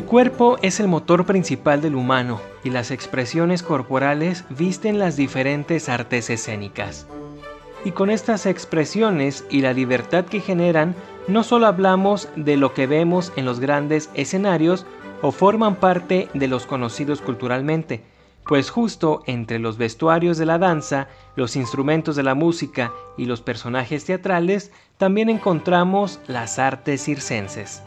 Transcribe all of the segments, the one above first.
El cuerpo es el motor principal del humano y las expresiones corporales visten las diferentes artes escénicas. Y con estas expresiones y la libertad que generan, no solo hablamos de lo que vemos en los grandes escenarios o forman parte de los conocidos culturalmente, pues justo entre los vestuarios de la danza, los instrumentos de la música y los personajes teatrales, también encontramos las artes circenses.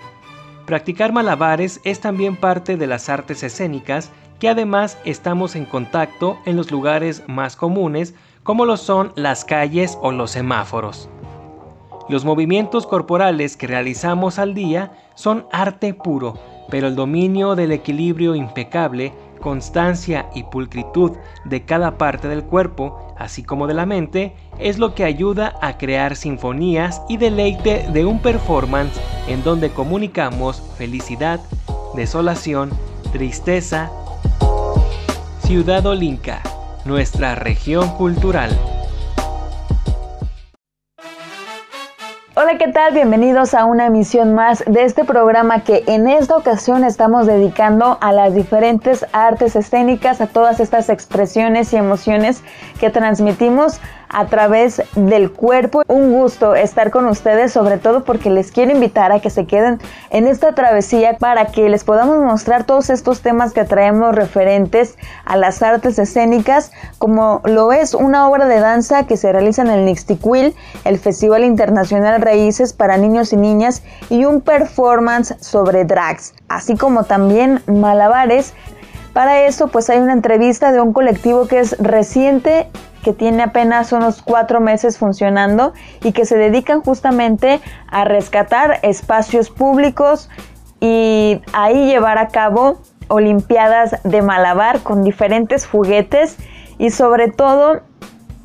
Practicar malabares es también parte de las artes escénicas que además estamos en contacto en los lugares más comunes como lo son las calles o los semáforos. Los movimientos corporales que realizamos al día son arte puro, pero el dominio del equilibrio impecable, constancia y pulcritud de cada parte del cuerpo, así como de la mente, es lo que ayuda a crear sinfonías y deleite de un performance en donde comunicamos felicidad, desolación, tristeza. Ciudad Olinca, nuestra región cultural. Hola, ¿qué tal? Bienvenidos a una emisión más de este programa que en esta ocasión estamos dedicando a las diferentes artes escénicas, a todas estas expresiones y emociones que transmitimos a través del cuerpo. Un gusto estar con ustedes, sobre todo porque les quiero invitar a que se queden en esta travesía para que les podamos mostrar todos estos temas que traemos referentes a las artes escénicas, como lo es una obra de danza que se realiza en el Nixtiquil, el Festival Internacional Raíces para Niños y Niñas, y un performance sobre drags, así como también malabares. Para eso, pues hay una entrevista de un colectivo que es reciente que tiene apenas unos cuatro meses funcionando y que se dedican justamente a rescatar espacios públicos y ahí llevar a cabo olimpiadas de malabar con diferentes juguetes y sobre todo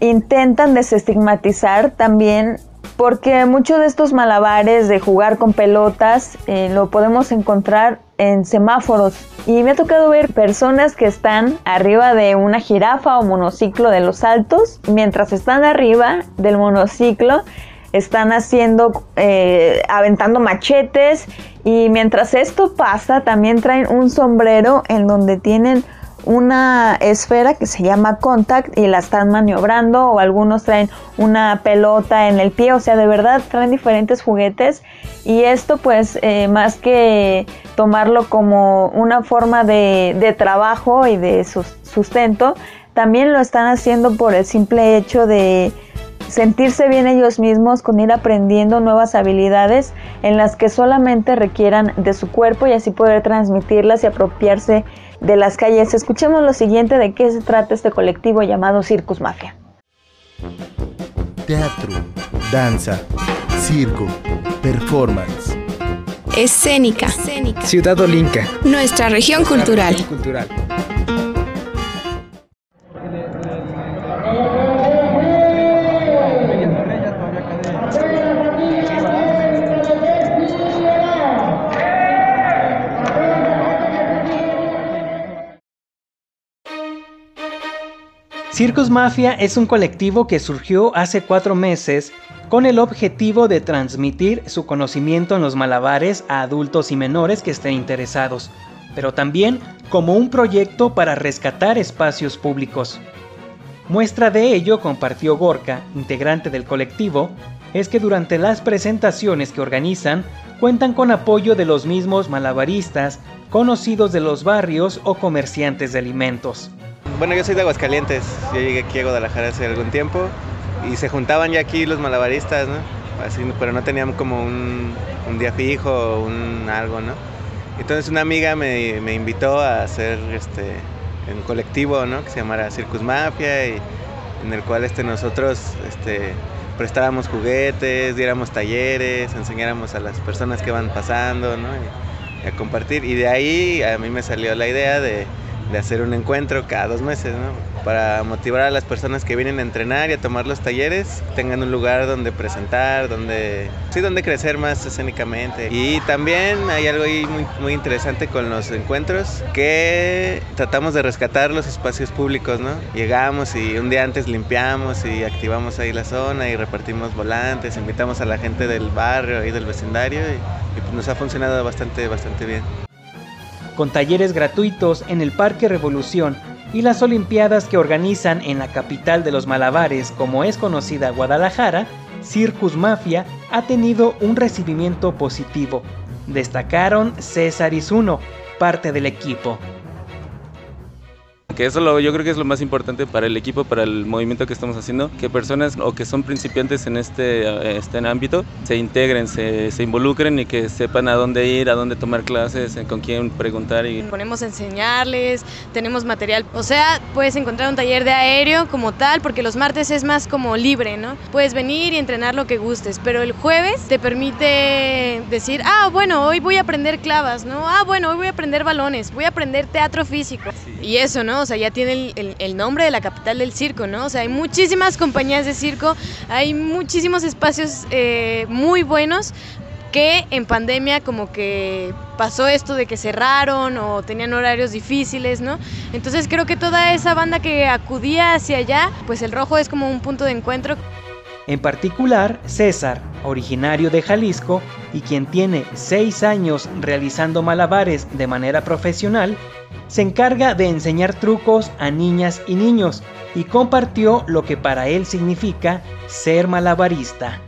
intentan desestigmatizar también porque muchos de estos malabares de jugar con pelotas eh, lo podemos encontrar en semáforos. Y me ha tocado ver personas que están arriba de una jirafa o monociclo de los altos, mientras están arriba del monociclo están haciendo, eh, aventando machetes. Y mientras esto pasa también traen un sombrero en donde tienen una esfera que se llama contact y la están maniobrando o algunos traen una pelota en el pie, o sea, de verdad traen diferentes juguetes y esto pues eh, más que tomarlo como una forma de, de trabajo y de sustento, también lo están haciendo por el simple hecho de sentirse bien ellos mismos con ir aprendiendo nuevas habilidades en las que solamente requieran de su cuerpo y así poder transmitirlas y apropiarse de las calles. Escuchemos lo siguiente de qué se trata este colectivo llamado Circus Mafia. Teatro, danza, circo, performance. Escénica. Ciudad Olinca. Nuestra región cultural. cultural. Circus Mafia es un colectivo que surgió hace cuatro meses con el objetivo de transmitir su conocimiento en los malabares a adultos y menores que estén interesados, pero también como un proyecto para rescatar espacios públicos. Muestra de ello, compartió Gorka, integrante del colectivo, es que durante las presentaciones que organizan cuentan con apoyo de los mismos malabaristas, conocidos de los barrios o comerciantes de alimentos. Bueno, yo soy de Aguascalientes, yo llegué aquí a Guadalajara hace algún tiempo y se juntaban ya aquí los malabaristas, ¿no? Pero no tenían como un, día fijo un algo, ¿no? Entonces una amiga me, invitó a hacer este, un colectivo, ¿no? Que se llamara Circus Mafia y en el cual este, nosotros este, prestábamos juguetes, diéramos talleres, enseñáramos a las personas que van pasando, ¿no? a compartir. Y de ahí a mí me salió la idea de, de hacer un encuentro cada dos meses, ¿no? Para motivar a las personas que vienen a entrenar y a tomar los talleres, tengan un lugar donde presentar, donde, sí, donde crecer más escénicamente. Y también hay algo ahí muy, muy interesante con los encuentros, que tratamos de rescatar los espacios públicos, ¿no? Llegamos y un día antes limpiamos y activamos ahí la zona y repartimos volantes, invitamos a la gente del barrio y del vecindario y, pues nos ha funcionado bastante, bastante bien con talleres gratuitos en el Parque Revolución y las Olimpiadas que organizan en la capital de los malabares, como es conocida Guadalajara, Circus Mafia ha tenido un recibimiento positivo. Destacaron César Izuno, parte del equipo que eso lo, yo creo que es lo más importante para el equipo, para el movimiento que estamos haciendo, que personas o que son principiantes en este, este ámbito se integren, se, se, involucren y que sepan a dónde ir, a dónde tomar clases, con quién preguntar. Y... Ponemos a enseñarles, tenemos material, o sea, puedes encontrar un taller de aéreo como tal, porque los martes es más como libre, ¿no? Puedes venir y entrenar lo que gustes, pero el jueves te permite decir, ah, bueno, hoy voy a aprender clavas, ¿no? Ah, bueno, hoy voy a aprender balones, voy a aprender teatro físico. Y eso, ¿no? Sea, ya tiene el, nombre de la capital del circo, ¿no? O sea, hay muchísimas compañías de circo, hay muchísimos espacios eh, muy buenos que en pandemia como que pasó esto de que cerraron o tenían horarios difíciles, ¿no? Entonces creo que toda esa banda que acudía hacia allá, pues el rojo es como un punto de encuentro. En particular, César, originario de Jalisco y quien tiene seis años realizando malabares de manera profesional, se encarga de enseñar trucos a niñas y niños y compartió lo que para él significa ser malabarista.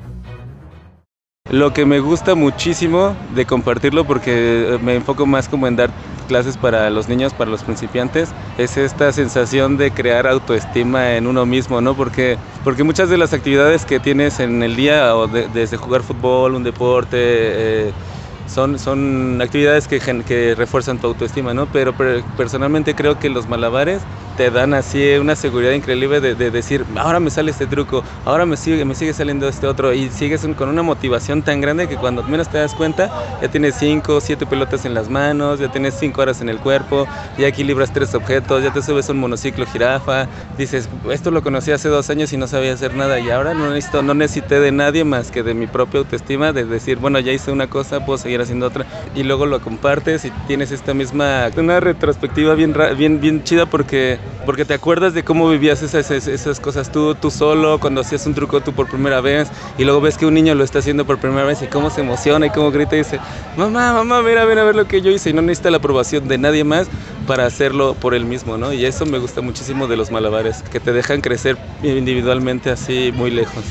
Lo que me gusta muchísimo de compartirlo, porque me enfoco más como en dar clases para los niños, para los principiantes, es esta sensación de crear autoestima en uno mismo, ¿no? Porque, porque muchas de las actividades que tienes en el día, o desde jugar fútbol, un deporte, eh, son, son actividades que, que refuerzan tu autoestima, ¿no? Pero, personalmente creo que los malabares te dan así una seguridad increíble de, de, decir, ahora me sale este truco, ahora me sigue, me sigue saliendo este otro, y sigues con una motivación tan grande que cuando menos te das cuenta, ya tienes cinco, siete pelotas en las manos, ya tienes cinco horas en el cuerpo, ya equilibras tres objetos, ya te subes un monociclo jirafa, dices, esto lo conocí hace dos años y no sabía hacer nada, y ahora no necesito, no necesité de nadie más que de mi propia autoestima, de decir, bueno, ya hice una cosa, puedo seguir haciendo otra y luego lo compartes y tienes esta misma una retrospectiva bien bien bien chida porque porque te acuerdas de cómo vivías esas, esas cosas tú tú solo cuando hacías un truco tú por primera vez y luego ves que un niño lo está haciendo por primera vez y cómo se emociona y cómo grita y dice mamá mamá mira ven a ver lo que yo hice y no necesita la aprobación de nadie más para hacerlo por él mismo no y eso me gusta muchísimo de los malabares que te dejan crecer individualmente así muy lejos.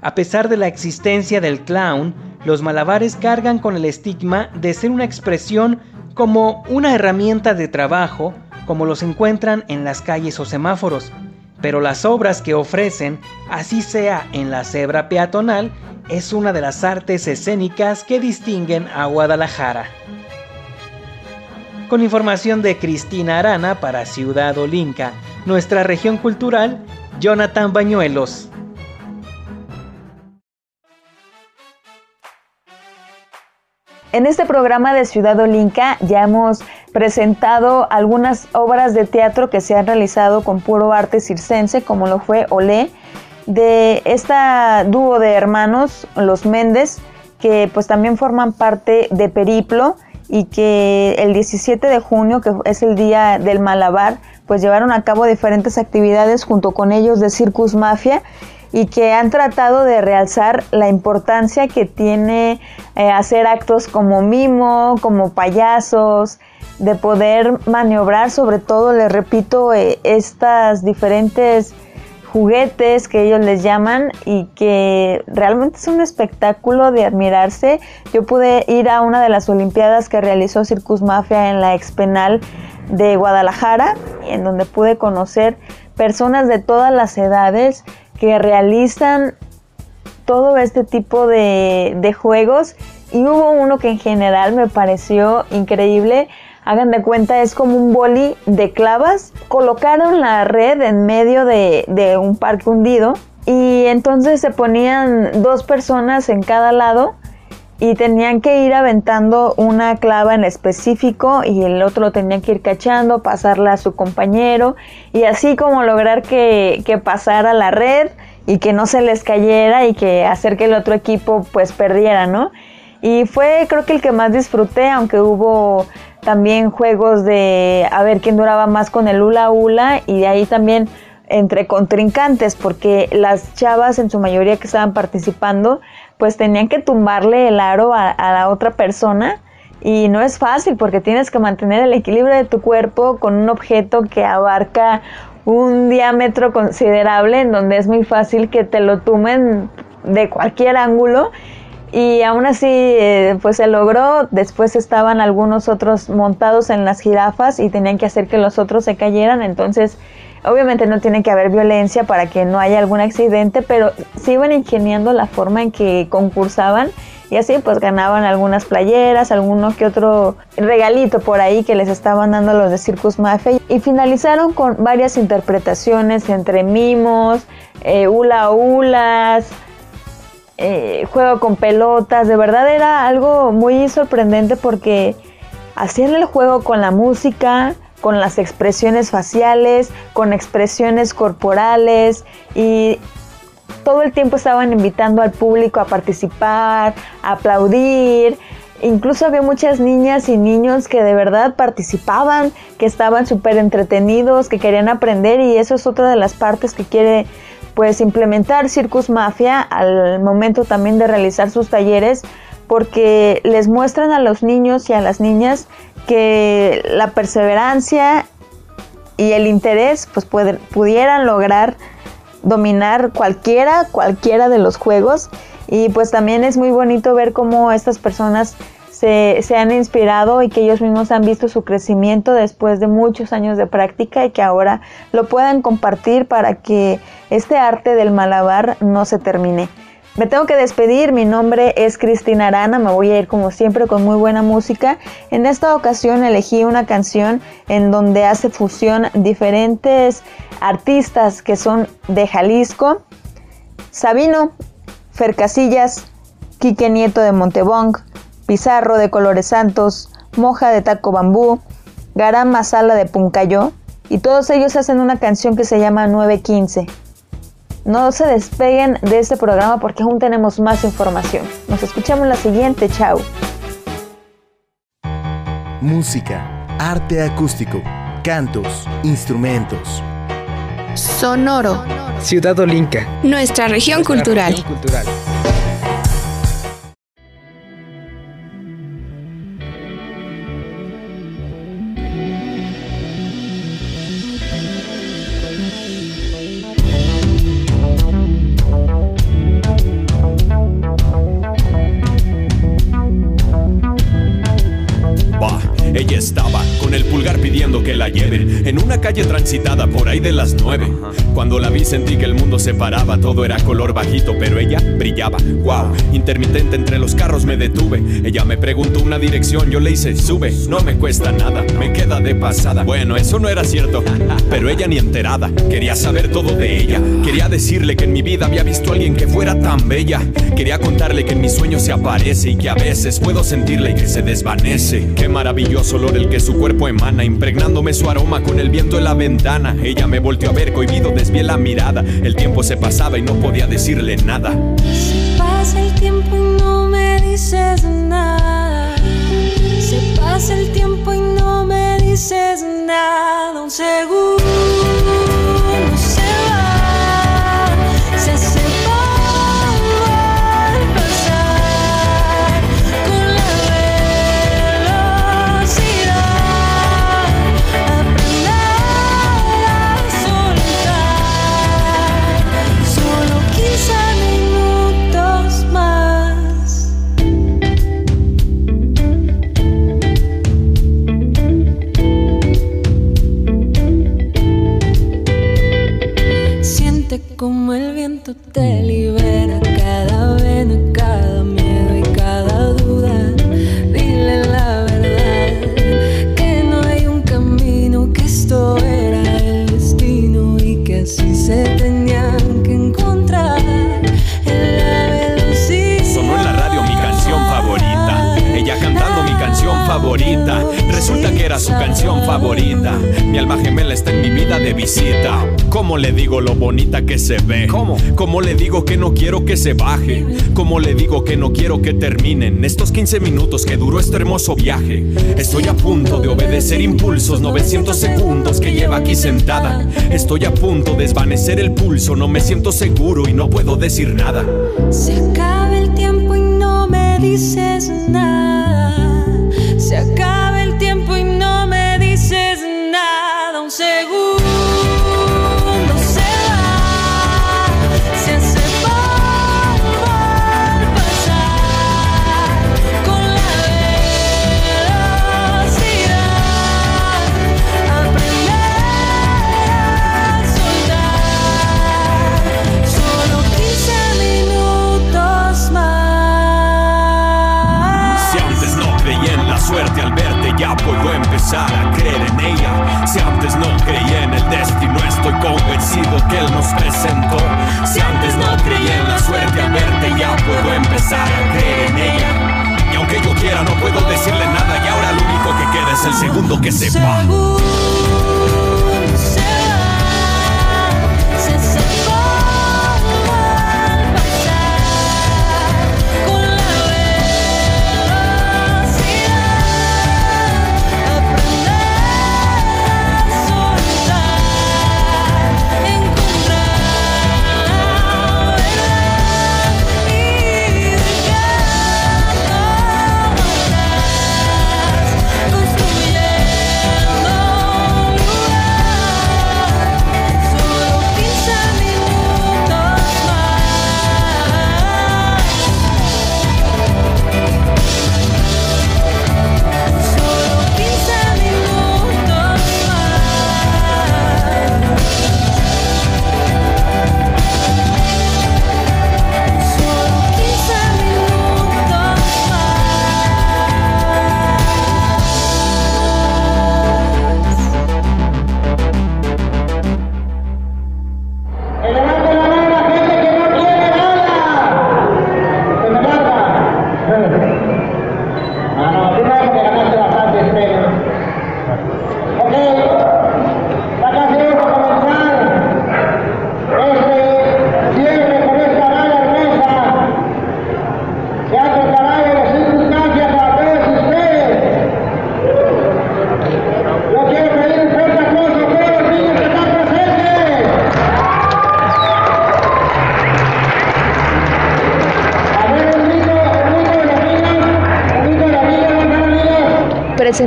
A pesar de la existencia del clown, los malabares cargan con el estigma de ser una expresión como una herramienta de trabajo, como los encuentran en las calles o semáforos. Pero las obras que ofrecen, así sea en la cebra peatonal, es una de las artes escénicas que distinguen a Guadalajara. Con información de Cristina Arana para Ciudad Olinca, nuestra región cultural, Jonathan Bañuelos. En este programa de Ciudad Olinca ya hemos presentado algunas obras de teatro que se han realizado con puro arte circense, como lo fue Olé, de esta dúo de hermanos, los Méndez, que pues también forman parte de Periplo y que el 17 de junio, que es el día del Malabar, pues llevaron a cabo diferentes actividades junto con ellos de Circus Mafia y que han tratado de realzar la importancia que tiene eh, hacer actos como mimo, como payasos, de poder maniobrar sobre todo, les repito, eh, estas diferentes juguetes que ellos les llaman y que realmente es un espectáculo de admirarse. Yo pude ir a una de las Olimpiadas que realizó Circus Mafia en la expenal de Guadalajara, en donde pude conocer personas de todas las edades que realizan todo este tipo de, juegos y hubo uno que en general me pareció increíble. Hagan de cuenta, es como un boli de clavas. Colocaron la red en medio de, de un parque hundido y entonces se ponían dos personas en cada lado y tenían que ir aventando una clava en específico y el otro lo tenía que ir cachando, pasarla a su compañero y así como lograr que, que pasara la red y que no se les cayera y que hacer que el otro equipo pues perdiera, ¿no? Y fue creo que el que más disfruté, aunque hubo también juegos de a ver quién duraba más con el hula hula y de ahí también entre contrincantes, porque las chavas en su mayoría que estaban participando, pues tenían que tumbarle el aro a, la otra persona y no es fácil porque tienes que mantener el equilibrio de tu cuerpo con un objeto que abarca un diámetro considerable en donde es muy fácil que te lo tumen de cualquier ángulo y aún así eh, pues se logró. Después estaban algunos otros montados en las jirafas y tenían que hacer que los otros se cayeran. Entonces Obviamente no tiene que haber violencia para que no haya algún accidente, pero sí iban ingeniando la forma en que concursaban y así pues ganaban algunas playeras, alguno que otro regalito por ahí que les estaban dando los de Circus Mafia y finalizaron con varias interpretaciones entre mimos, eh, hula hulas, eh, juego con pelotas, de verdad era algo muy sorprendente porque hacían el juego con la música, con las expresiones faciales, con expresiones corporales y todo el tiempo estaban invitando al público a participar, a aplaudir. Incluso había muchas niñas y niños que de verdad participaban, que estaban súper entretenidos, que querían aprender y eso es otra de las partes que quiere pues implementar Circus Mafia al momento también de realizar sus talleres porque les muestran a los niños y a las niñas que la perseverancia y el interés pues pudieran lograr dominar cualquiera, cualquiera de los juegos y pues también es muy bonito ver cómo estas personas se, se, han inspirado y que ellos mismos han visto su crecimiento después de muchos años de práctica y que ahora lo puedan compartir para que este arte del malabar no se termine. Me tengo que despedir, mi nombre es Cristina Arana, me voy a ir como siempre con muy buena música. En esta ocasión elegí una canción en donde hace fusión diferentes artistas que son de Jalisco. Sabino, Fer Casillas, Quique Nieto de Montebong, Pizarro de Colores Santos, Moja de Taco Bambú, Garam Masala de Puncayo, y todos ellos hacen una canción que se llama 915. No se despeguen de este programa porque aún tenemos más información. Nos escuchamos la siguiente. Chao. Música, arte acústico, cantos, instrumentos. Sonoro. Ciudad Olinca. Nuestra región cultural. Transitada por ahí de las nueve. Cuando la vi sentí que el mundo se paraba, todo era color bajito, pero ella brillaba. Wow, intermitente entre los carros me detuve. Ella me preguntó una dirección, yo le hice sube. No me cuesta nada, me queda de pasada. Bueno, eso no era cierto, pero ella ni enterada. Quería saber todo de ella. Quería decirle que en mi vida había visto a alguien que fuera tan bella. Quería contarle que en mis sueños se aparece y que a veces puedo sentirle que se desvanece. Qué maravilloso olor el que su cuerpo emana, impregnándome su aroma con el viento la ventana. Ella me volteó a ver, cohibido, desvié la mirada. El tiempo se pasaba y no podía decirle nada. Se pasa el tiempo y no me dices nada. Se pasa el tiempo y no me dices nada. Un segundo. tú te liberas cada vena, cada miedo y cada duda. Dile la verdad, que no hay un camino, que esto era el destino y que así se tenían que encontrar. En la velocidad. Sonó en la radio mi canción favorita, ella cantando mi canción favorita Resulta que era su canción favorita. Mi alma gemela está en mi vida de visita. ¿Cómo le digo lo bonita que se ve? ¿Cómo? ¿Cómo le digo que no quiero que se baje? ¿Cómo le digo que no quiero que terminen estos 15 minutos que duró este hermoso viaje? Estoy a punto de obedecer impulsos, 900 segundos que lleva aquí sentada. Estoy a punto de desvanecer el pulso, no me siento seguro y no puedo decir nada. Se acaba el tiempo y no me dices nada. Empezar a creer en ella. Si antes no creía en el destino, estoy convencido que él nos presentó. Si antes no creía en la suerte al verte, ya puedo empezar a creer en ella. Y aunque yo quiera, no puedo decirle nada. Y ahora lo único que queda es el segundo que sepa.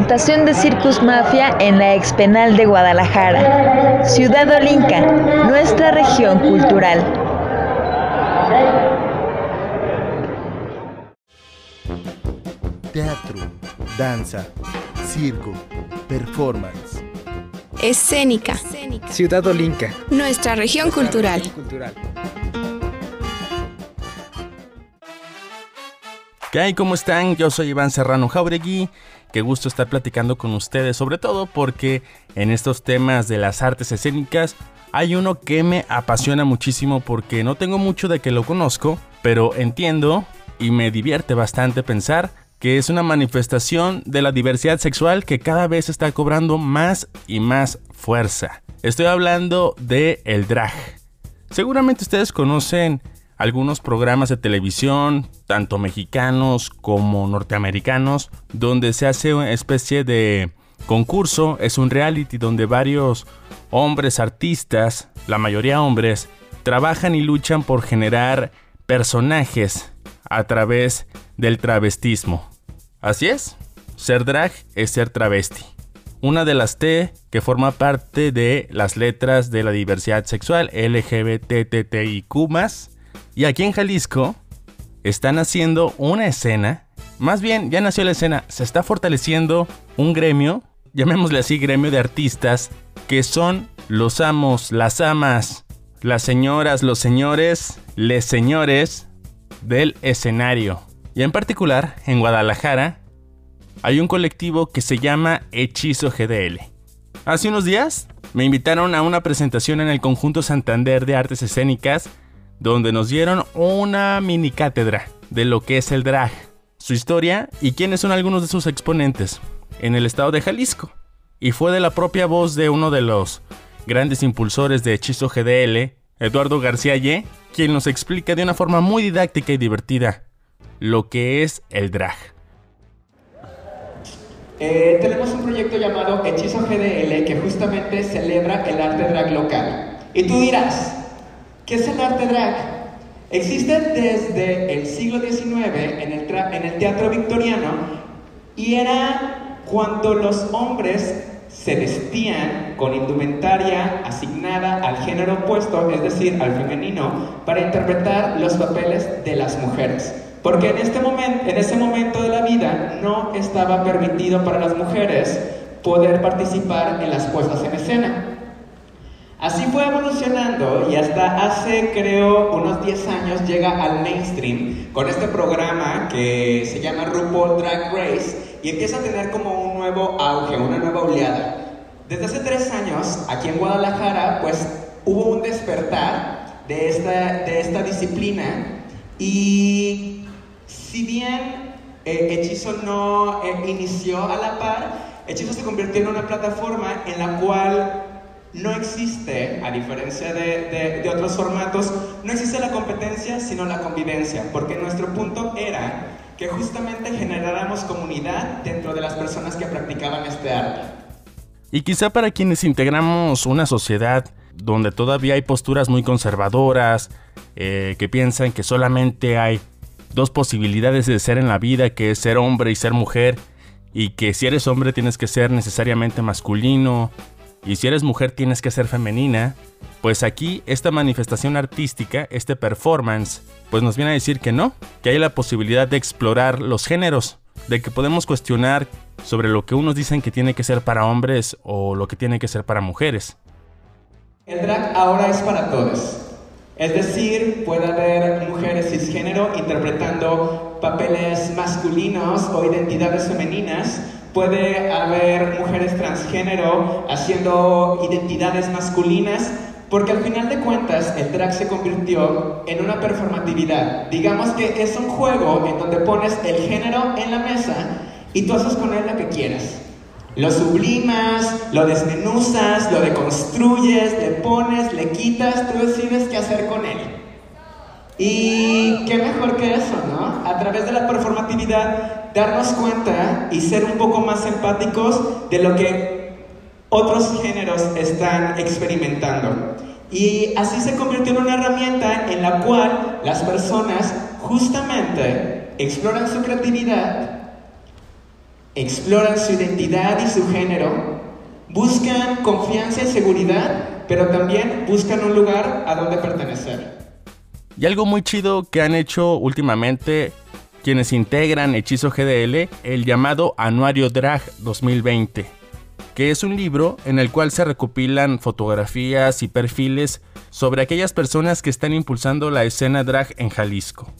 Presentación de Circus Mafia en la Expenal de Guadalajara. Ciudad Olinca, nuestra región cultural. Teatro, danza, circo, performance. Escénica. Ciudad Olinca. Nuestra región cultural. ¿Qué hay? ¿Cómo están? Yo soy Iván Serrano Jauregui Qué gusto estar platicando con ustedes, sobre todo porque en estos temas de las artes escénicas hay uno que me apasiona muchísimo porque no tengo mucho de que lo conozco, pero entiendo y me divierte bastante pensar que es una manifestación de la diversidad sexual que cada vez está cobrando más y más fuerza. Estoy hablando de el drag. Seguramente ustedes conocen algunos programas de televisión, tanto mexicanos como norteamericanos, donde se hace una especie de concurso, es un reality donde varios hombres artistas, la mayoría hombres, trabajan y luchan por generar personajes a través del travestismo. Así es, ser drag es ser travesti. Una de las T que forma parte de las letras de la diversidad sexual LGBTTIQ y aquí en Jalisco están haciendo una escena, más bien ya nació la escena, se está fortaleciendo un gremio, llamémosle así gremio de artistas, que son los amos, las amas, las señoras, los señores, les señores del escenario. Y en particular, en Guadalajara, hay un colectivo que se llama Hechizo GDL. Hace unos días me invitaron a una presentación en el conjunto Santander de Artes Escénicas donde nos dieron una mini cátedra de lo que es el drag, su historia y quiénes son algunos de sus exponentes. en el estado de Jalisco. Y fue de la propia voz de uno de los grandes impulsores de Hechizo GDL, Eduardo García Ye, quien nos explica de una forma muy didáctica y divertida lo que es el drag. Eh, tenemos un proyecto llamado Hechizo GDL que justamente celebra el arte drag local. Y tú dirás, ¿qué es el arte drag? Existe desde el siglo XIX en el, teatro victoriano y era cuando los hombres se vestían con indumentaria asignada al género opuesto, es decir, al femenino, para interpretar los papeles de las mujeres. Porque en, este momento, en ese momento de la vida no estaba permitido para las mujeres poder participar en las puestas en escena. Así fue evolucionando y hasta hace creo unos 10 años llega al mainstream con este programa que se llama RuPaul Drag Race y empieza a tener como un nuevo auge, una nueva oleada. Desde hace tres años, aquí en Guadalajara, pues hubo un despertar de esta, de esta disciplina y si bien eh, Hechizo no eh, inició a la par, Hechizo se convirtió en una plataforma en la cual no existe, a diferencia de, otros formatos, no existe la competencia, sino la convivencia, porque nuestro punto era que justamente generáramos comunidad dentro de las personas que practicaban este arte. Y quizá para quienes integramos una sociedad donde todavía hay posturas muy conservadoras, eh, que piensan que solamente hay dos posibilidades de ser en la vida, que ser hombre y ser mujer, y que si eres hombre tienes que ser necesariamente masculino, y si eres mujer tienes que ser femenina, pues aquí esta manifestación artística, este performance, pues nos viene a decir que no, que hay la posibilidad de explorar los géneros, de que podemos cuestionar sobre lo que unos dicen que tiene que ser para hombres o lo que tiene que ser para mujeres. El drag ahora es para todos. Es decir, puede haber mujeres cisgénero interpretando papeles masculinos o identidades femeninas, puede haber mujeres transgénero haciendo identidades masculinas, porque al final de cuentas el drag se convirtió en una performatividad. Digamos que es un juego en donde pones el género en la mesa y tú haces con él lo que quieras. Lo sublimas, lo desmenuzas, lo deconstruyes, le pones, le quitas, tú decides qué hacer con él. Y qué mejor que eso, ¿no? A través de la performatividad, darnos cuenta y ser un poco más empáticos de lo que otros géneros están experimentando. Y así se convirtió en una herramienta en la cual las personas justamente exploran su creatividad exploran su identidad y su género, buscan confianza y seguridad, pero también buscan un lugar a donde pertenecer. Y algo muy chido que han hecho últimamente quienes integran Hechizo GDL, el llamado Anuario Drag 2020, que es un libro en el cual se recopilan fotografías y perfiles sobre aquellas personas que están impulsando la escena drag en Jalisco.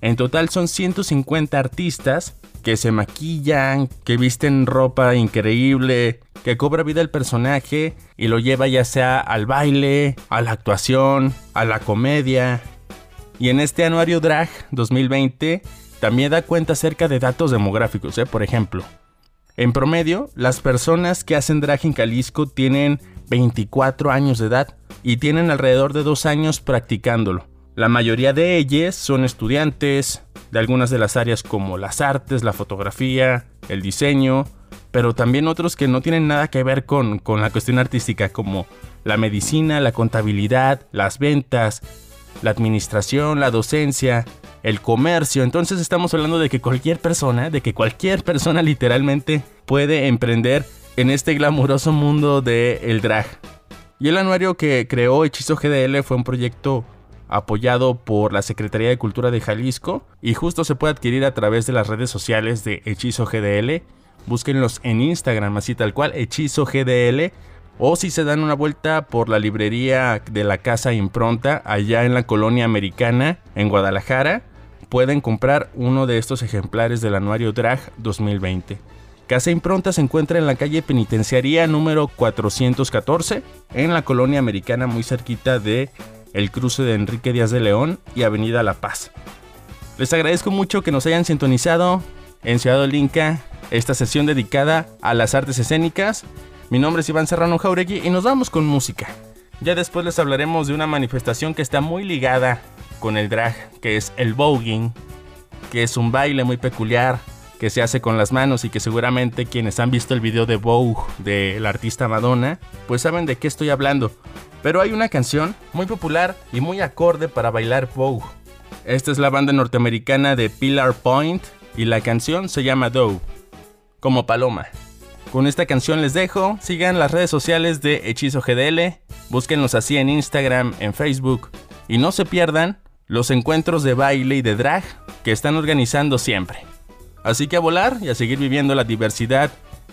En total son 150 artistas que se maquillan, que visten ropa increíble, que cobra vida el personaje y lo lleva ya sea al baile, a la actuación, a la comedia. Y en este anuario Drag 2020 también da cuenta acerca de datos demográficos, ¿eh? por ejemplo. En promedio, las personas que hacen drag en Jalisco tienen 24 años de edad y tienen alrededor de dos años practicándolo. La mayoría de ellas son estudiantes de algunas de las áreas como las artes, la fotografía, el diseño, pero también otros que no tienen nada que ver con, con la cuestión artística como la medicina, la contabilidad, las ventas, la administración, la docencia, el comercio. Entonces estamos hablando de que cualquier persona, de que cualquier persona literalmente puede emprender en este glamuroso mundo del drag. Y el anuario que creó Hechizo GDL fue un proyecto apoyado por la Secretaría de Cultura de Jalisco y justo se puede adquirir a través de las redes sociales de Hechizo GDL. Búsquenlos en Instagram así tal cual, Hechizo GDL. O si se dan una vuelta por la librería de la Casa Impronta allá en la colonia americana en Guadalajara, pueden comprar uno de estos ejemplares del anuario Drag 2020. Casa Impronta se encuentra en la calle Penitenciaría número 414 en la colonia americana muy cerquita de el cruce de Enrique Díaz de León y Avenida La Paz. Les agradezco mucho que nos hayan sintonizado en Ciudad Olinca, esta sesión dedicada a las artes escénicas. Mi nombre es Iván Serrano Jauregui y nos vamos con música. Ya después les hablaremos de una manifestación que está muy ligada con el drag, que es el voguing, que es un baile muy peculiar que se hace con las manos y que seguramente quienes han visto el video de Vogue del artista Madonna, pues saben de qué estoy hablando. Pero hay una canción muy popular y muy acorde para bailar Vogue. Esta es la banda norteamericana de Pillar Point y la canción se llama Doe, como paloma. Con esta canción les dejo, sigan las redes sociales de Hechizo GDL, búsquenlos así en Instagram, en Facebook y no se pierdan los encuentros de baile y de drag que están organizando siempre. Así que a volar y a seguir viviendo la diversidad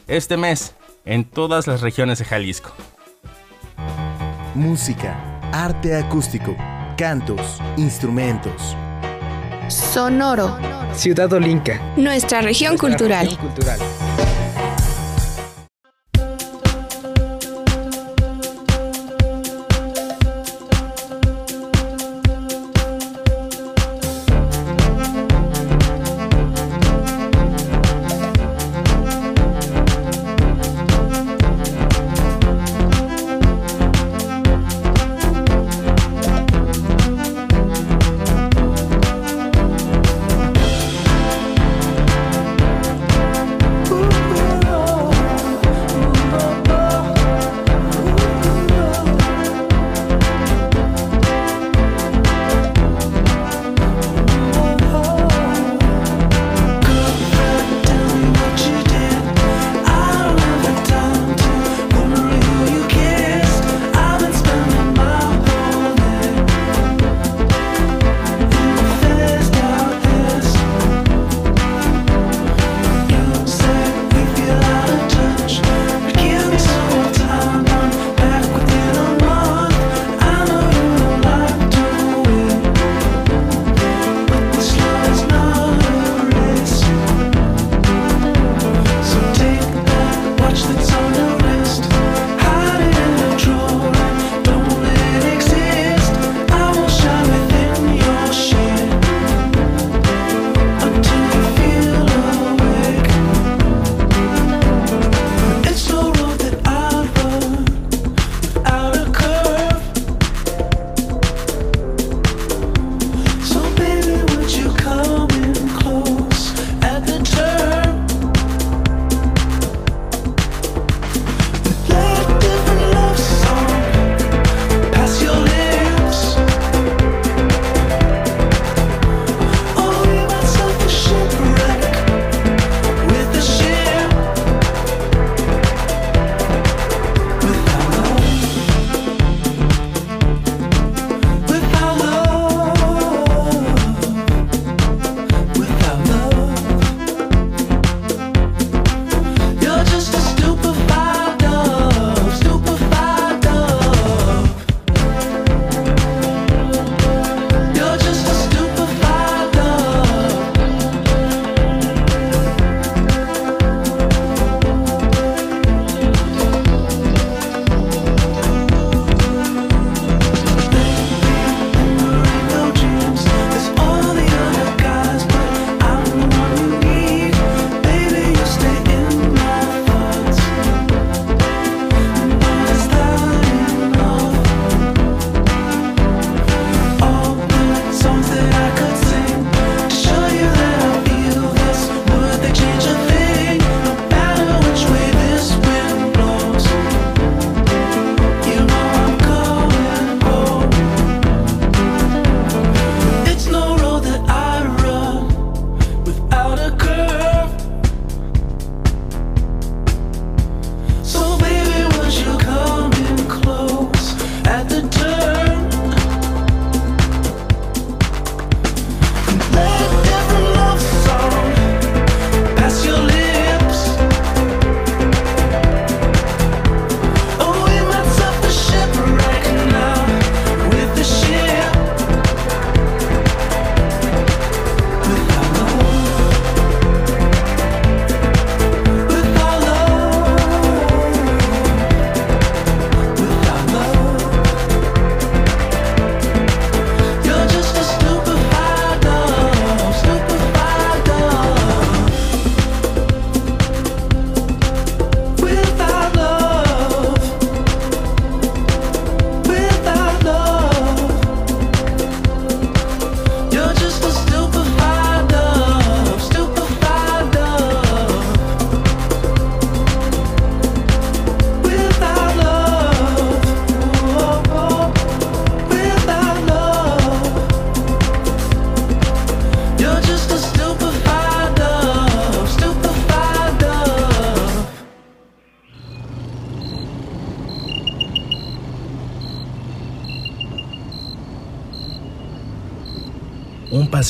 este mes en todas las regiones de Jalisco. Música, arte acústico, cantos, instrumentos. Sonoro. Ciudad Olinca. Nuestra región cultural. cultural.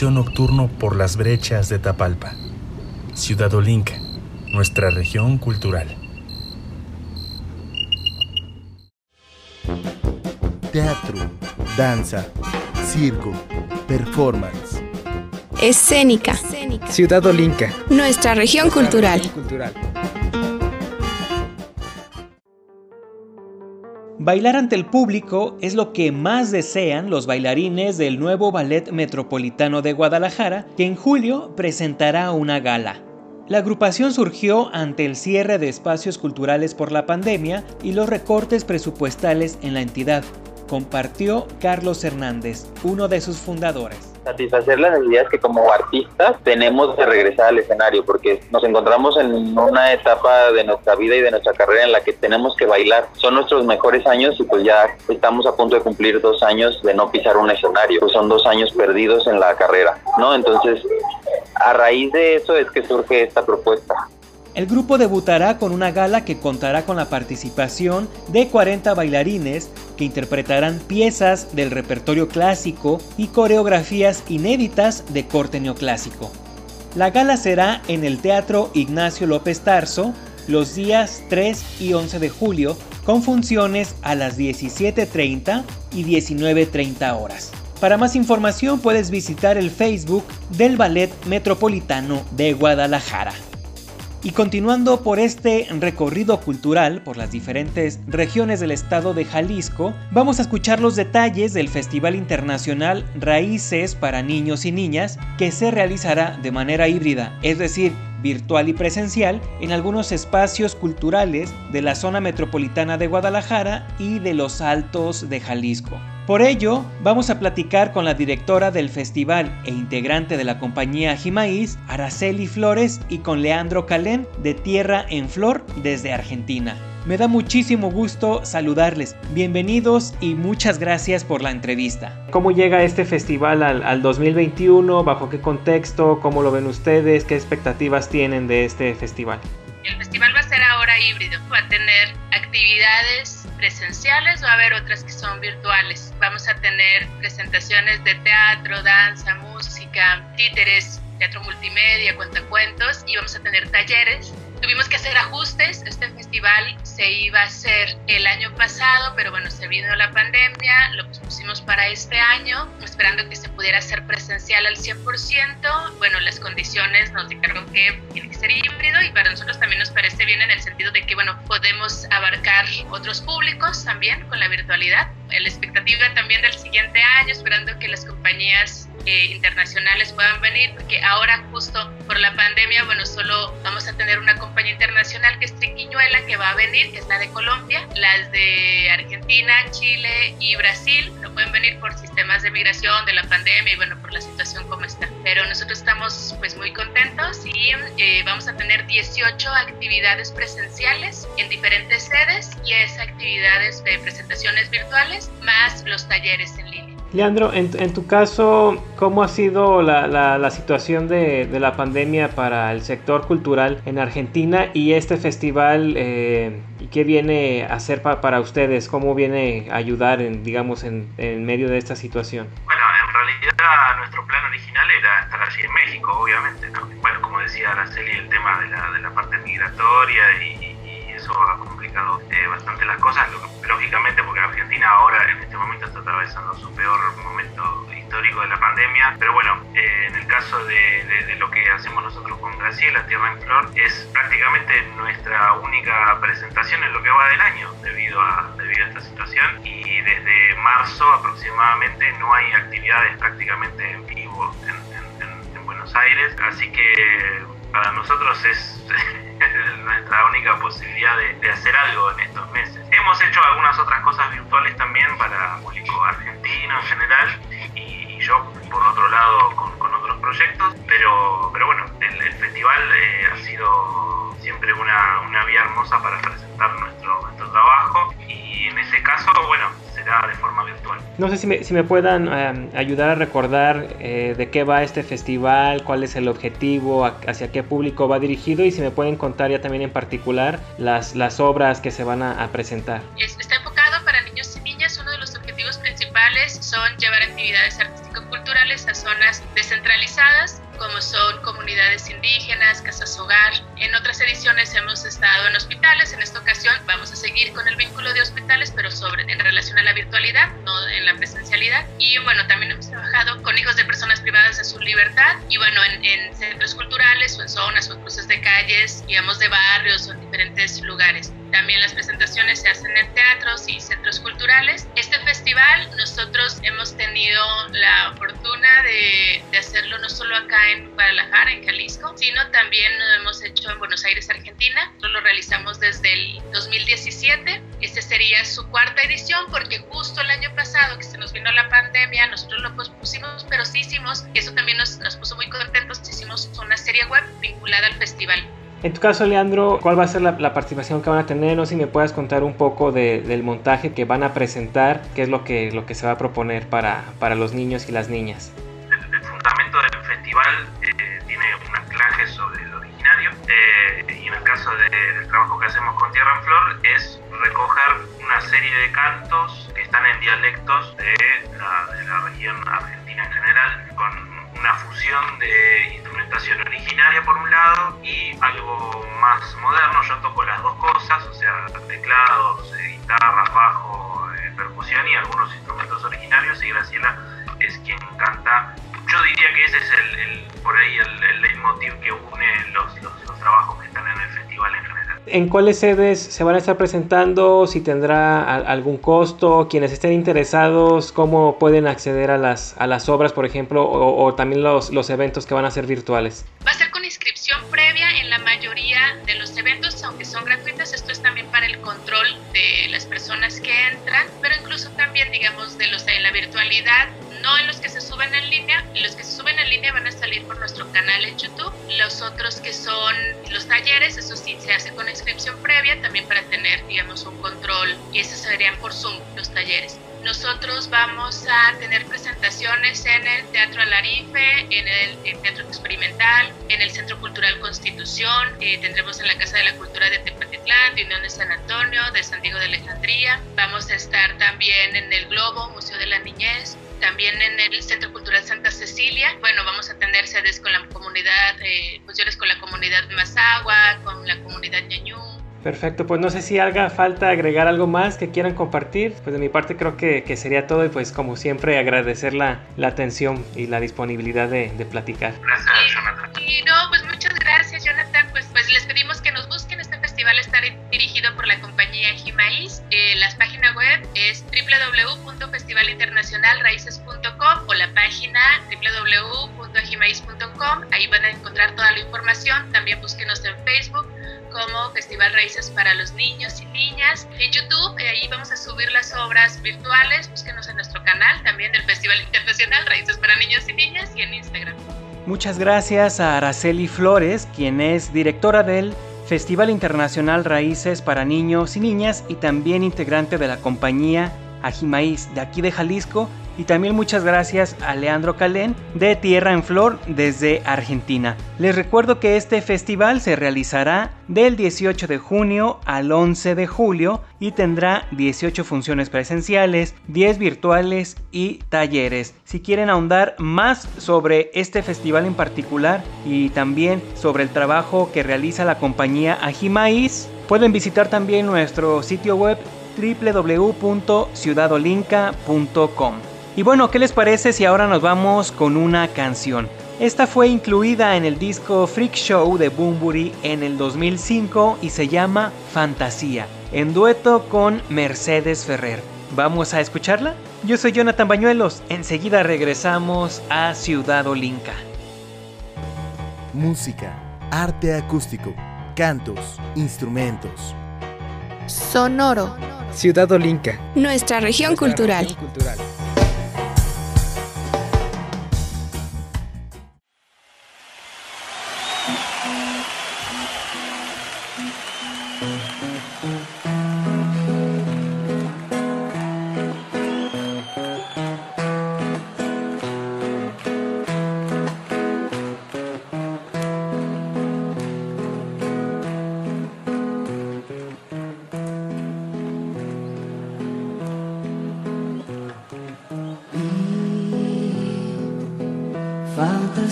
Paseo nocturno por las brechas de Tapalpa. Ciudad Olinca, nuestra región cultural. Teatro, danza, circo, performance. Escénica. Ciudad Olinca. Nuestra región cultural. Bailar ante el público es lo que más desean los bailarines del nuevo Ballet Metropolitano de Guadalajara, que en julio presentará una gala. La agrupación surgió ante el cierre de espacios culturales por la pandemia y los recortes presupuestales en la entidad, compartió Carlos Hernández, uno de sus fundadores satisfacer las necesidades que como artistas tenemos de regresar al escenario, porque nos encontramos en una etapa de nuestra vida y de nuestra carrera en la que tenemos que bailar. Son nuestros mejores años y pues ya estamos a punto de cumplir dos años de no pisar un escenario, pues son dos años perdidos en la carrera, ¿no? Entonces, a raíz de eso es que surge esta propuesta. El grupo debutará con una gala que contará con la participación de 40 bailarines que interpretarán piezas del repertorio clásico y coreografías inéditas de corte neoclásico. La gala será en el Teatro Ignacio López Tarso los días 3 y 11 de julio con funciones a las 17.30 y 19.30 horas. Para más información puedes visitar el Facebook del Ballet Metropolitano de Guadalajara. Y continuando por este recorrido cultural por las diferentes regiones del estado de Jalisco, vamos a escuchar los detalles del Festival Internacional Raíces para Niños y Niñas que se realizará de manera híbrida, es decir, virtual y presencial, en algunos espacios culturales de la zona metropolitana de Guadalajara y de los Altos de Jalisco. Por ello, vamos a platicar con la directora del festival e integrante de la compañía Jimaís, Araceli Flores, y con Leandro Calén de Tierra en Flor desde Argentina. Me da muchísimo gusto saludarles. Bienvenidos y muchas gracias por la entrevista. ¿Cómo llega este festival al, al, 2021? ¿Bajo qué contexto? ¿Cómo lo ven ustedes? ¿Qué expectativas tienen de este festival? El festival va a ser ahora híbrido. Va a tener actividades presenciales, va a haber otras que son virtuales. Vamos a tener presentaciones de teatro, danza, música, títeres, teatro multimedia, cuentacuentos y vamos a tener talleres Tuvimos que hacer ajustes, este festival se iba a hacer el año pasado, pero bueno, se vino la pandemia, lo pusimos para este año, esperando que se pudiera hacer presencial al 100%. Bueno, las condiciones nos dijeron que tiene que ser híbrido y para nosotros también nos parece bien en el sentido de que, bueno, podemos abarcar otros públicos también con la virtualidad. La expectativa también del siguiente año, esperando que las compañías eh, internacionales puedan venir, porque ahora justo por la pandemia, bueno, solo vamos a tener una compañía internacional que es Triquiñuela, que va a venir, que es la de Colombia, las de Argentina, Chile y Brasil, no pueden venir por sistemas de migración, de la pandemia y bueno, por la situación como está. Pero nosotros estamos pues muy contentos y eh, vamos a tener 18 actividades presenciales en diferentes sedes y es actividades de presentaciones virtuales más los talleres en línea. Leandro, en, en, tu caso, ¿cómo ha sido la, la, la situación de, de, la pandemia para el sector cultural en Argentina y este festival? Eh, ¿Qué viene a hacer pa, para ustedes? ¿Cómo viene a ayudar, en, digamos, en, en, medio de esta situación? Bueno, en realidad nuestro plan original era estar allí en México, obviamente. ¿no? Bueno, como decía Araceli, el tema de la, de la parte migratoria y, y eso ha complicado eh, bastante las cosas, lógicamente porque Argentina ahora en este momento está atravesando su peor momento histórico de la pandemia, pero bueno, eh, en el caso de, de, de, lo que hacemos nosotros con Graciela, Tierra en Flor, es prácticamente nuestra única presentación en lo que va del año debido a, debido a esta situación. Y desde marzo aproximadamente no hay actividades prácticamente en vivo en, en, en Buenos Aires, así que para nosotros es nuestra única posibilidad de, hacer algo en estos meses. Hemos hecho algunas otras cosas virtuales también para público argentino en general y yo por otro lado con, con otros proyectos, pero, pero bueno, el, el festival eh, ha sido siempre una, una vía hermosa para presentar nuestro, nuestro trabajo y en ese caso, bueno, será de forma virtual. No sé si me, si me puedan eh, ayudar a recordar eh, de qué va este festival, cuál es el objetivo, a, hacia qué público va dirigido y si me pueden contar ya también en particular las, las obras que se van a, a presentar. Está enfocado para niños y niñas. Uno de los objetivos principales son llevar actividades artístico-culturales a zonas descentralizadas como son comunidades indígenas, casas hogar. En otras ediciones hemos estado en hospitales, en esta ocasión vamos a seguir con el vínculo de hospitales, pero sobre en relación a la virtualidad, no en la presencialidad. Y bueno, también hemos trabajado con hijos de personas privadas de su libertad y bueno, en, en centros culturales o en zonas o en cruces de calles, digamos de barrios o en diferentes lugares. También las presentaciones se hacen en teatros y centros culturales. Este festival nosotros hemos tenido la fortuna de, de, hacerlo no solo acá en Guadalajara, en Jalisco, sino también lo hemos hecho en Buenos Aires, Argentina. Nosotros lo realizamos desde el 2017. Este sería su cuarta edición porque justo el año pasado que se nos vino la pandemia, nosotros lo pospusimos, pero sí hicimos, y eso también nos, nos puso muy contentos, hicimos una serie web vinculada al festival. En tu caso, Leandro, ¿cuál va a ser la, la, participación que van a tener? No sé si me puedas contar un poco de, del montaje que van a presentar, qué es lo que, lo que se va a proponer para, para los niños y las niñas. El, el fundamento del festival eh, tiene un anclaje sobre el originario eh, y en el caso de, del trabajo que hacemos con Tierra en Flor es recoger una serie de cantos que están en dialectos de la, de la región argentina en general, con una fusión de instrumentación originaria por un lado y algo más moderno. Yo toco las dos cosas, o sea, teclados, eh, guitarras, bajo, eh, percusión y algunos instrumentos originarios y Graciela es quien canta. Yo diría que ese es el, el por ahí el, el leitmotiv que une los, los, los trabajos que están en el festival en general. ¿En cuáles sedes se van a estar presentando? Si tendrá algún costo, quienes estén interesados, cómo pueden acceder a las, a las obras, por ejemplo, o, también los, los eventos que van a ser virtuales. Va a ser con inscripción previa en la mayoría de los eventos, aunque son gratuitas. Esto es también para el control de las personas que entran, pero incluso también, digamos, de los de la virtualidad, no en los que se suben en línea. Los que se suben en línea van a salir por nuestro canal en YouTube. Los otros que son los talleres, eso sí se hace con inscripción previa, también para tener, digamos, un control. Y esos serían por Zoom, los talleres. Nosotros vamos a tener presentaciones en el Teatro Alarife, en el, Teatro Experimental, en el Centro Cultural Constitución, eh, tendremos en la Casa de la Cultura de Tepatitlán, de Unión de San Antonio, de San Diego de Alejandría. Vamos a estar también en el Globo, Museo de la Niñez, también en el Centro Cultural Santa Cecilia. Bueno, vamos a tener sedes con la comunidad, eh, funciones con la comunidad Mazagua, con la comunidad Ñañú, Perfecto, pues no sé si haga falta agregar algo más que quieran compartir. Pues de mi parte creo que, que sería todo y pues como siempre agradecer la, la atención y la disponibilidad de, de platicar. Gracias, Jonathan. Y no, pues muchas gracias, Jonathan. Pues, pues les pedimos que nos busquen. Festival está dirigido por la compañía Jimaíz. Eh, la página web es www.festivalinternacionalraices.com o la página www.ajimaíz.com. Ahí van a encontrar toda la información. También búsquenos en Facebook como Festival Raíces para los Niños y Niñas. En YouTube, eh, ahí vamos a subir las obras virtuales. Búsquenos en nuestro canal también del Festival Internacional Raíces para Niños y Niñas y en Instagram. Muchas gracias a Araceli Flores, quien es directora del Festival Internacional Raíces para Niños y Niñas y también integrante de la compañía Ajimaíz de aquí de Jalisco. Y también muchas gracias a Leandro Calén de Tierra en Flor desde Argentina. Les recuerdo que este festival se realizará del 18 de junio al 11 de julio y tendrá 18 funciones presenciales, 10 virtuales y talleres. Si quieren ahondar más sobre este festival en particular y también sobre el trabajo que realiza la compañía Ajimaíz, pueden visitar también nuestro sitio web www.ciudadolinca.com. Y bueno, ¿qué les parece si ahora nos vamos con una canción? Esta fue incluida en el disco Freak Show de Boombury en el 2005 y se llama Fantasía, en dueto con Mercedes Ferrer. ¿Vamos a escucharla? Yo soy Jonathan Bañuelos, enseguida regresamos a Ciudad Olinca. Música, arte acústico, cantos, instrumentos. Sonoro. Ciudad Olinca. Nuestra región Nuestra cultural. región cultural.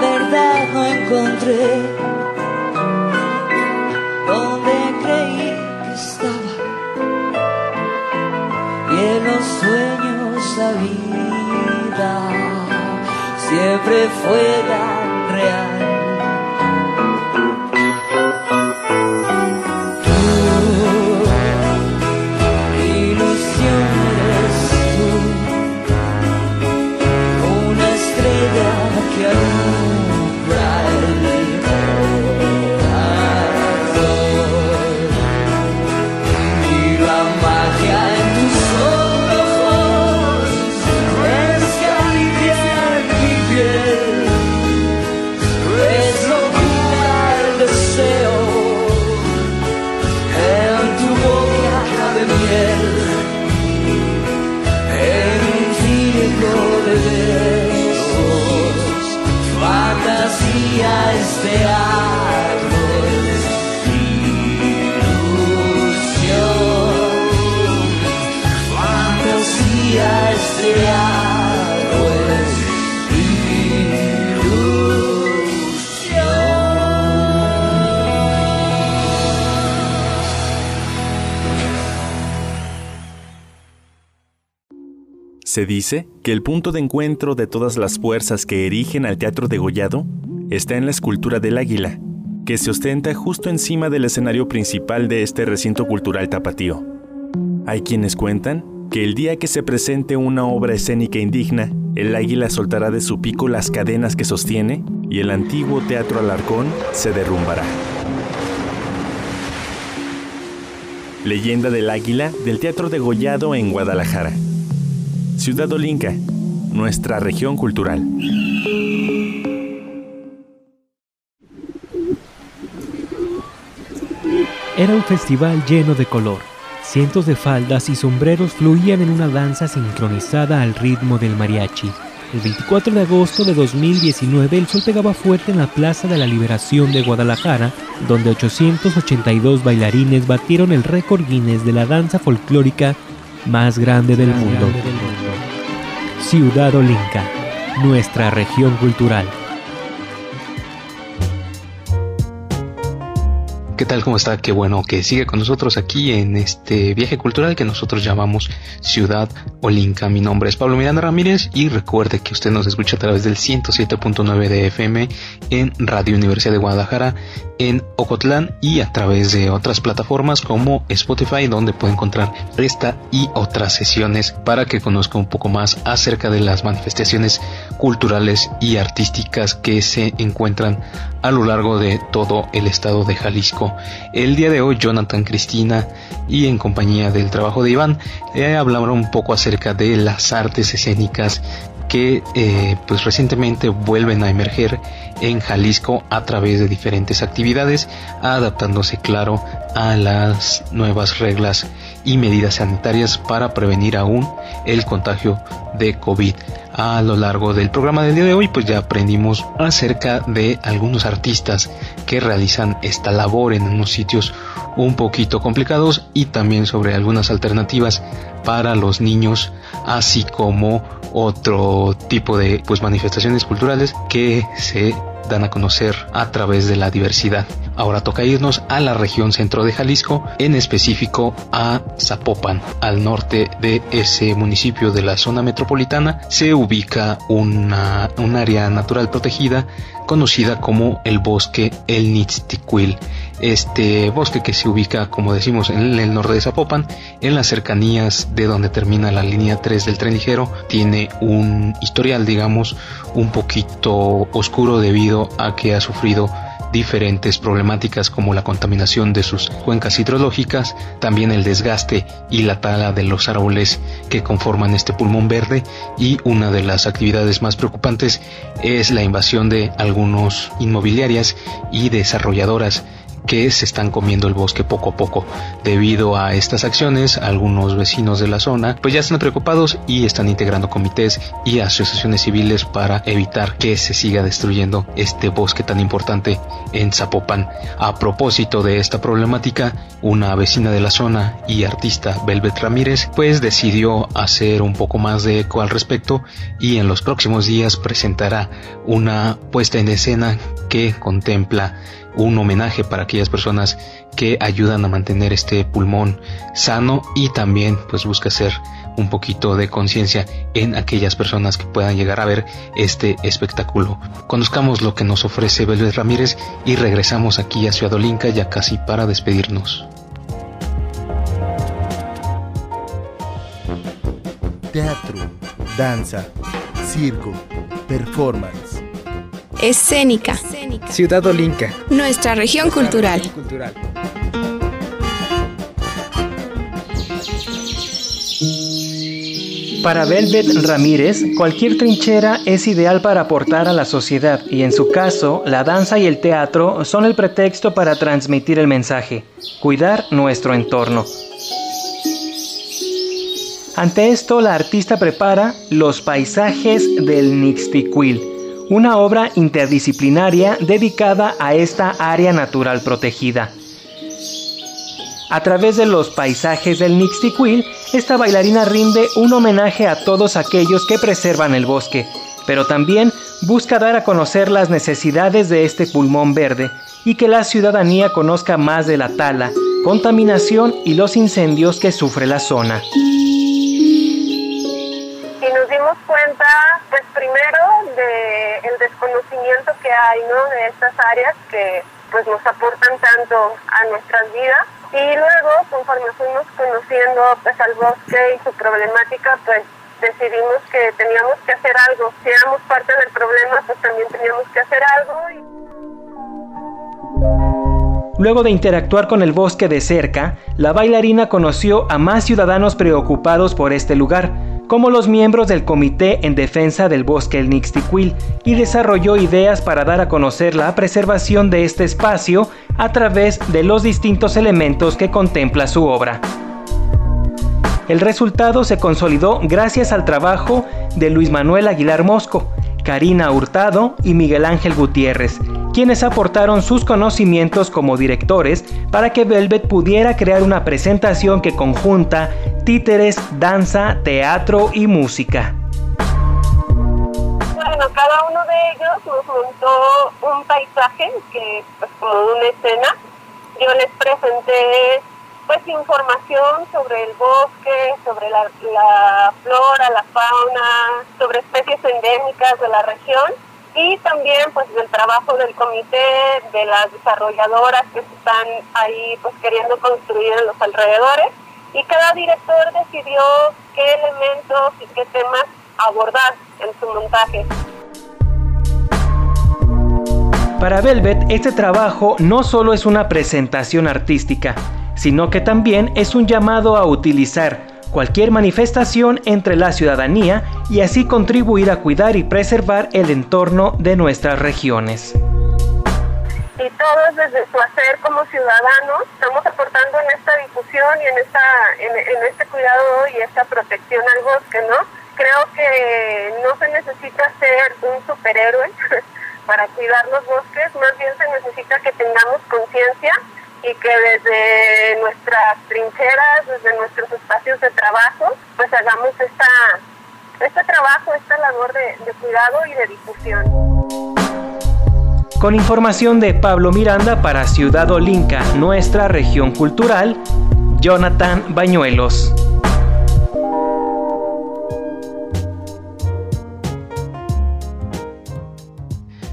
Verdad no encontré donde creí que estaba y en los sueños la vida siempre fuera real. Se dice que el punto de encuentro de todas las fuerzas que erigen al teatro degollado está en la escultura del águila, que se ostenta justo encima del escenario principal de este recinto cultural tapatío. Hay quienes cuentan que el día que se presente una obra escénica indigna, el águila soltará de su pico las cadenas que sostiene y el antiguo teatro Alarcón se derrumbará. Leyenda del águila del Teatro Degollado en Guadalajara. Ciudad Olinca, nuestra región cultural. Era un festival lleno de color. Cientos de faldas y sombreros fluían en una danza sincronizada al ritmo del mariachi. El 24 de agosto de 2019 el sol pegaba fuerte en la Plaza de la Liberación de Guadalajara, donde 882 bailarines batieron el récord Guinness de la danza folclórica más grande del mundo. Ciudad Olinca, nuestra región cultural. ¿Qué tal? ¿Cómo está? Qué bueno que sigue con nosotros aquí en este viaje cultural que nosotros llamamos Ciudad Olinca. Mi nombre es Pablo Miranda Ramírez y recuerde que usted nos escucha a través del 107.9 de FM en Radio Universidad de Guadalajara en Ocotlán y a través de otras plataformas como Spotify donde puede encontrar esta y otras sesiones para que conozca un poco más acerca de las manifestaciones culturales y artísticas que se encuentran a lo largo de todo el estado de Jalisco. El día de hoy Jonathan Cristina y en compañía del trabajo de Iván eh, hablaron un poco acerca de las artes escénicas que eh, pues recientemente vuelven a emerger en Jalisco a través de diferentes actividades, adaptándose claro a las nuevas reglas y medidas sanitarias para prevenir aún el contagio de COVID. A lo largo del programa del día de hoy pues ya aprendimos acerca de algunos artistas que realizan esta labor en unos sitios un poquito complicados y también sobre algunas alternativas para los niños así como otro tipo de pues manifestaciones culturales que se dan a conocer a través de la diversidad. Ahora toca irnos a la región centro de Jalisco, en específico a Zapopan, al norte de ese municipio de la zona metropolitana, se ubica una, un área natural protegida conocida como el bosque El Nitztiquil. Este bosque que se ubica, como decimos, en el norte de Zapopan, en las cercanías de donde termina la línea 3 del tren ligero, tiene un historial, digamos, un poquito oscuro debido a que ha sufrido diferentes problemáticas como la contaminación de sus cuencas hidrológicas, también el desgaste y la tala de los árboles que conforman este pulmón verde. Y una de las actividades más preocupantes es la invasión de algunos inmobiliarias y desarrolladoras que se están comiendo el bosque poco a poco. Debido a estas acciones, algunos vecinos de la zona pues ya están preocupados y están integrando comités y asociaciones civiles para evitar que se siga destruyendo este bosque tan importante en Zapopan. A propósito de esta problemática, una vecina de la zona y artista, Velvet Ramírez, pues decidió hacer un poco más de eco al respecto y en los próximos días presentará una puesta en escena que contempla un homenaje para aquellas personas que ayudan a mantener este pulmón sano y también pues busca hacer un poquito de conciencia en aquellas personas que puedan llegar a ver este espectáculo. Conozcamos lo que nos ofrece Belvez Ramírez y regresamos aquí a Ciudad Olinca ya casi para despedirnos. Teatro, danza, circo, performance Escénica. Ciudad Olinca. Nuestra región cultural. Para Velvet Ramírez, cualquier trinchera es ideal para aportar a la sociedad y en su caso, la danza y el teatro son el pretexto para transmitir el mensaje, cuidar nuestro entorno. Ante esto, la artista prepara Los paisajes del Nixtiquil, una obra interdisciplinaria dedicada a esta área natural protegida. A través de los paisajes del Nixtiquil, esta bailarina rinde un homenaje a todos aquellos que preservan el bosque, pero también busca dar a conocer las necesidades de este pulmón verde y que la ciudadanía conozca más de la tala, contaminación y los incendios que sufre la zona. Y nos dimos cuenta, primero, de el desconocimiento que hay, ¿no? De estas áreas que pues nos aportan tanto a nuestras vidas. Y luego conforme fuimos conociendo pues al bosque y su problemática pues decidimos que teníamos que hacer algo. Si éramos parte del problema pues también teníamos que hacer algo Luego de interactuar con el bosque de cerca, la bailarina conoció a más ciudadanos preocupados por este lugar, como los miembros del Comité en Defensa del Bosque El Nixtiquil, y desarrolló ideas para dar a conocer la preservación de este espacio a través de los distintos elementos que contempla su obra. El resultado se consolidó gracias al trabajo de Luis Manuel Aguilar Mosco, Karina Hurtado y Miguel Ángel Gutiérrez, quienes aportaron sus conocimientos como directores para que Velvet pudiera crear una presentación que conjunta títeres, danza, teatro y música. Bueno, cada uno de ellos nos montó un paisaje que pues como una escena. Yo les presenté pues información sobre el bosque, sobre la, la flora, la fauna, sobre especies endémicas de la región y también pues del trabajo del comité, de las desarrolladoras que están ahí pues queriendo construir en los alrededores y cada director decidió qué elementos y qué temas abordar en su montaje. Para Velvet, este trabajo no solo es una presentación artística, sino que también es un llamado a utilizar cualquier manifestación entre la ciudadanía y así contribuir a cuidar y preservar el entorno de nuestras regiones. Y todos desde su hacer como ciudadanos estamos aportando en esta difusión y en, esta, en, este cuidado y esta protección al bosque, ¿no? Creo que no se necesita ser un superhéroe para cuidar los bosques, más bien se necesita que tengamos conciencia y que desde nuestras trincheras, desde nuestros espacios de trabajo, pues hagamos esta, este trabajo, esta labor de, de cuidado y de difusión. Con información de Pablo Miranda para Ciudad Olinca, nuestra región cultural, Jonathan Bañuelos.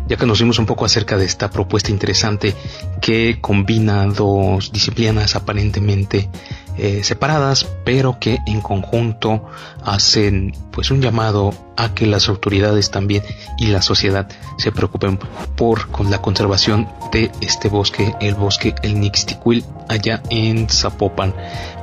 Ya vimos un poco acerca de esta propuesta interesante que combina dos disciplinas aparentemente eh, separadas, pero que en conjunto hacen pues un llamado a que las autoridades también y la sociedad se preocupen por con la conservación de este bosque, el bosque El Nixtiquil, allá en Zapopan.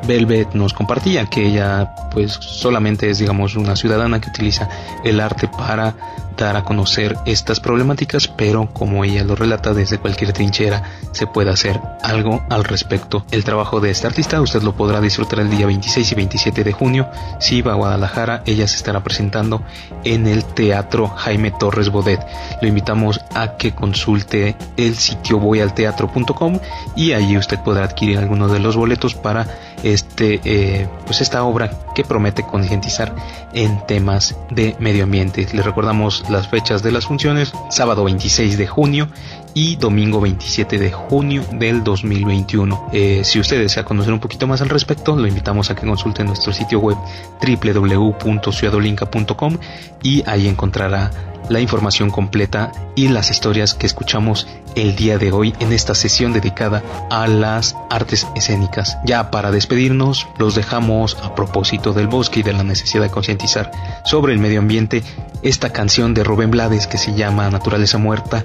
Velvet nos compartía que ella pues solamente es digamos una ciudadana que utiliza el arte para dar a conocer estas problemáticas, pero como ella lo relata desde cualquier trinchera se puede hacer algo al respecto. El trabajo de esta artista usted lo podrá disfrutar el día 26 y 27 de junio. Si va a Guadalajara, ella se estará presentando en el Teatro Jaime Torres Bodet. Lo invitamos a que consulte el sitio voyalteatro.com y allí usted podrá adquirir algunos de los boletos para este eh, pues esta obra que promete concientizar en temas de medio ambiente. Le recordamos las fechas de las funciones, sábado 26 de junio y domingo 27 de junio del 2021. Eh, si usted desea conocer un poquito más al respecto, lo invitamos a que consulte nuestro sitio web www.ciudadolinca.com y ahí encontrará la información completa y las historias que escuchamos el día de hoy en esta sesión dedicada a las artes escénicas. Ya para despedirnos, los dejamos a propósito del bosque y de la necesidad de concientizar sobre el medio ambiente esta canción de Rubén Blades que se llama Naturaleza Muerta,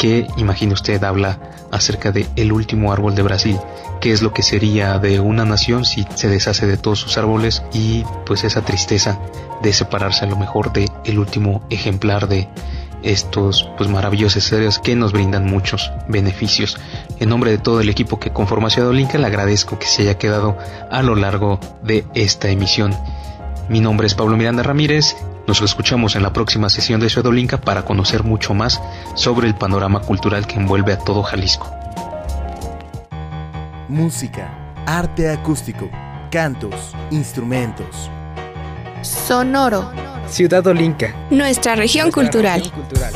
que imagine usted habla acerca de el último árbol de Brasil, qué es lo que sería de una nación si se deshace de todos sus árboles y pues esa tristeza de separarse a lo mejor de el último ejemplar de estos pues maravillosos seres que nos brindan muchos beneficios. En nombre de todo el equipo que conforma Ciudad Olinka le agradezco que se haya quedado a lo largo de esta emisión. Mi nombre es Pablo Miranda Ramírez. Nos escuchamos en la próxima sesión de Ciudad Olinka para conocer mucho más sobre el panorama cultural que envuelve a todo Jalisco. Música, arte acústico, cantos, instrumentos. Sonoro. Ciudad Olinca. Nuestra región Nuestra cultural. región cultural.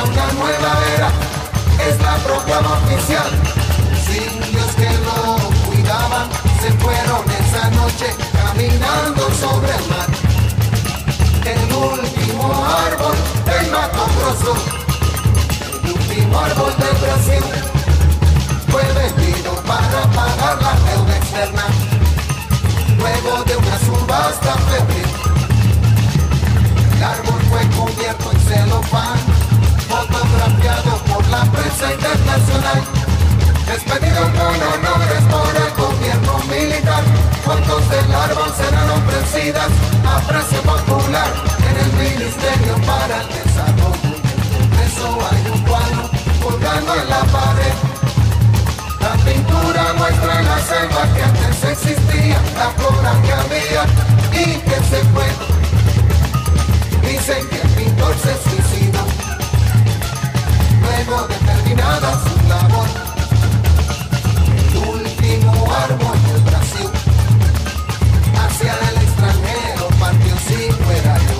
Comienza una nueva era, es la proclama oficial. Los indios que lo cuidaban se fueron esa noche caminando sobre el mar. El último árbol del Mato Grosso, el último árbol del Brasil fue vendido para pagar la deuda externa luego de una subasta febril. El árbol fue cubierto en celofán, fotografiado por la prensa internacional. Despedido con honores por el gobierno militar, fotos del árbol serán ofrecidas a precio popular en el Ministerio para el Desarrollo. Eso hay un cuadro colgando en la pared la pintura muestra la selva que antes existía, la flora que había y que se fue. Dicen que el pintor se luego de terminada su labor. El último árbol del Brasil, hacia el extranjero partió sin no